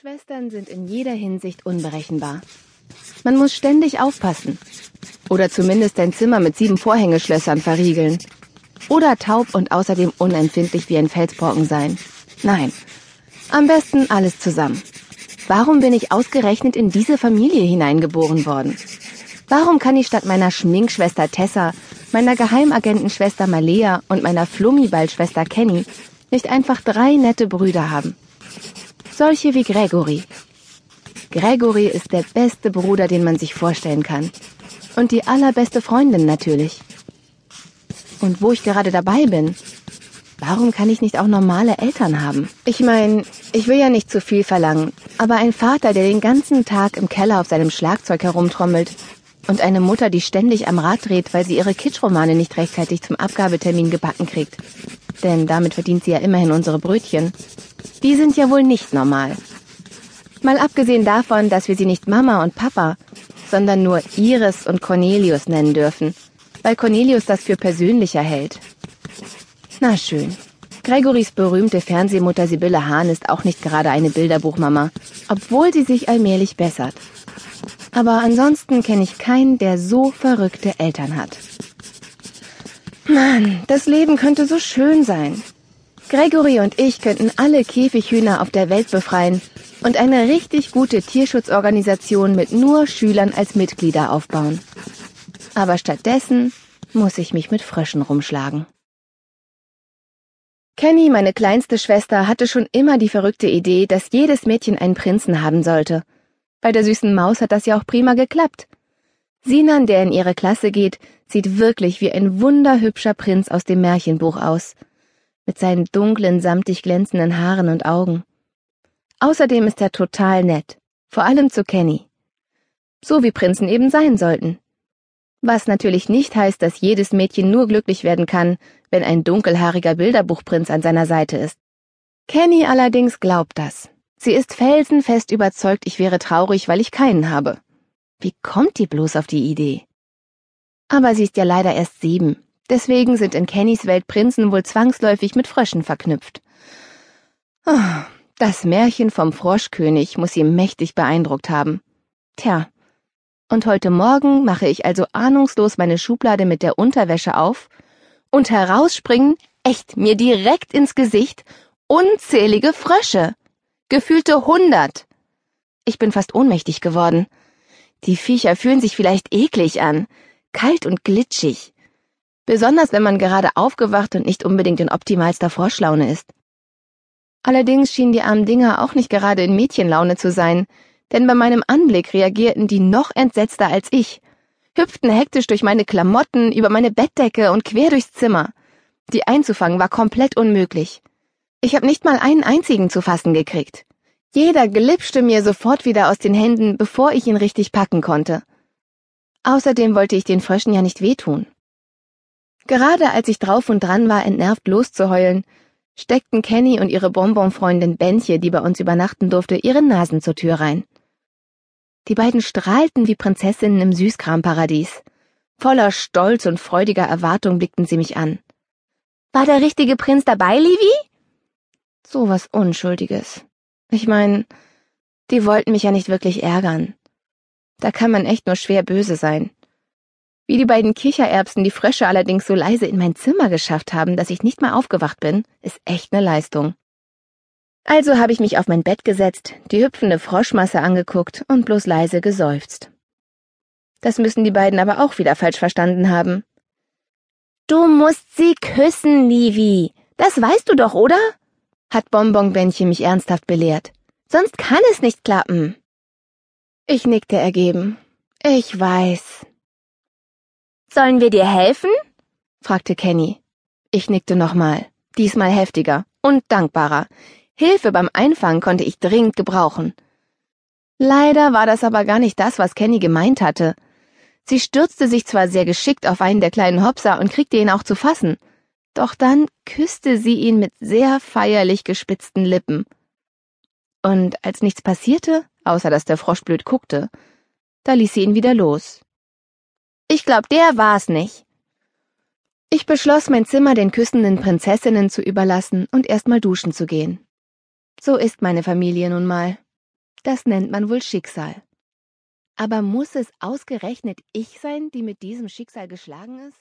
Schwestern sind in jeder Hinsicht unberechenbar. Man muss ständig aufpassen. Oder zumindest ein Zimmer mit sieben Vorhängeschlössern verriegeln. Oder taub und außerdem unempfindlich wie ein Felsbrocken sein. Nein, am besten alles zusammen. Warum bin ich ausgerechnet in diese Familie hineingeboren worden? Warum kann ich statt meiner Schminkschwester Tessa, meiner Geheimagentenschwester Malea und meiner Flummiballschwester Kenny nicht einfach drei nette Brüder haben? Solche wie Gregory. Gregory ist der beste Bruder, den man sich vorstellen kann. Und die allerbeste Freundin natürlich. Und wo ich gerade dabei bin, warum kann ich nicht auch normale Eltern haben? Ich meine, ich will ja nicht zu viel verlangen, aber ein Vater, der den ganzen Tag im Keller auf seinem Schlagzeug herumtrommelt und eine Mutter, die ständig am Rad dreht, weil sie ihre Kitschromane nicht rechtzeitig zum Abgabetermin gebacken kriegt. Denn damit verdient sie ja immerhin unsere Brötchen. Die sind ja wohl nicht normal. Mal abgesehen davon, dass wir sie nicht Mama und Papa, sondern nur Iris und Cornelius nennen dürfen, weil Cornelius das für persönlicher hält. Na schön. Gregorys berühmte Fernsehmutter Sibylle Hahn ist auch nicht gerade eine Bilderbuchmama, obwohl sie sich allmählich bessert. Aber ansonsten kenne ich keinen, der so verrückte Eltern hat. Mann, das Leben könnte so schön sein. Gregory und ich könnten alle Käfighühner auf der Welt befreien und eine richtig gute Tierschutzorganisation mit nur Schülern als Mitglieder aufbauen. Aber stattdessen muss ich mich mit Fröschen rumschlagen. Kenny, meine kleinste Schwester, hatte schon immer die verrückte Idee, dass jedes Mädchen einen Prinzen haben sollte. Bei der süßen Maus hat das ja auch prima geklappt. Sinan, der in ihre Klasse geht, sieht wirklich wie ein wunderhübscher Prinz aus dem Märchenbuch aus mit seinen dunklen, samtig glänzenden Haaren und Augen. Außerdem ist er total nett, vor allem zu Kenny. So wie Prinzen eben sein sollten. Was natürlich nicht heißt, dass jedes Mädchen nur glücklich werden kann, wenn ein dunkelhaariger Bilderbuchprinz an seiner Seite ist. Kenny allerdings glaubt das. Sie ist felsenfest überzeugt, ich wäre traurig, weil ich keinen habe. Wie kommt die bloß auf die Idee? Aber sie ist ja leider erst sieben. Deswegen sind in Kennys Welt Prinzen wohl zwangsläufig mit Fröschen verknüpft. Oh, das Märchen vom Froschkönig muss sie mächtig beeindruckt haben. Tja, und heute Morgen mache ich also ahnungslos meine Schublade mit der Unterwäsche auf und herausspringen, echt mir direkt ins Gesicht, unzählige Frösche. Gefühlte hundert. Ich bin fast ohnmächtig geworden. Die Viecher fühlen sich vielleicht eklig an, kalt und glitschig besonders wenn man gerade aufgewacht und nicht unbedingt in optimalster Vorschlaune ist. Allerdings schienen die armen Dinger auch nicht gerade in Mädchenlaune zu sein, denn bei meinem Anblick reagierten die noch entsetzter als ich, hüpften hektisch durch meine Klamotten, über meine Bettdecke und quer durchs Zimmer. Die einzufangen war komplett unmöglich. Ich habe nicht mal einen einzigen zu fassen gekriegt. Jeder glitschte mir sofort wieder aus den Händen, bevor ich ihn richtig packen konnte. Außerdem wollte ich den Fröschen ja nicht wehtun. Gerade als ich drauf und dran war, entnervt loszuheulen, steckten Kenny und ihre Bonbonfreundin Bändche, die bei uns übernachten durfte, ihre Nasen zur Tür rein. Die beiden strahlten wie Prinzessinnen im Süßkramparadies. Voller Stolz und freudiger Erwartung blickten sie mich an. War der richtige Prinz dabei, Livi? So was Unschuldiges. Ich mein, die wollten mich ja nicht wirklich ärgern. Da kann man echt nur schwer böse sein. Wie die beiden Kichererbsen die Frösche allerdings so leise in mein Zimmer geschafft haben, dass ich nicht mal aufgewacht bin, ist echt ne Leistung. Also habe ich mich auf mein Bett gesetzt, die hüpfende Froschmasse angeguckt und bloß leise geseufzt. Das müssen die beiden aber auch wieder falsch verstanden haben. Du musst sie küssen, Livi. Das weißt du doch, oder? hat Bonbonbändchen mich ernsthaft belehrt. Sonst kann es nicht klappen. Ich nickte ergeben. Ich weiß. Sollen wir dir helfen? fragte Kenny. Ich nickte nochmal, diesmal heftiger und dankbarer. Hilfe beim Einfangen konnte ich dringend gebrauchen. Leider war das aber gar nicht das, was Kenny gemeint hatte. Sie stürzte sich zwar sehr geschickt auf einen der kleinen Hopser und kriegte ihn auch zu fassen, doch dann küsste sie ihn mit sehr feierlich gespitzten Lippen. Und als nichts passierte, außer dass der Frosch blöd guckte, da ließ sie ihn wieder los. Ich glaub, der war's nicht. Ich beschloss, mein Zimmer den küssenden Prinzessinnen zu überlassen und erstmal duschen zu gehen. So ist meine Familie nun mal. Das nennt man wohl Schicksal. Aber muss es ausgerechnet ich sein, die mit diesem Schicksal geschlagen ist?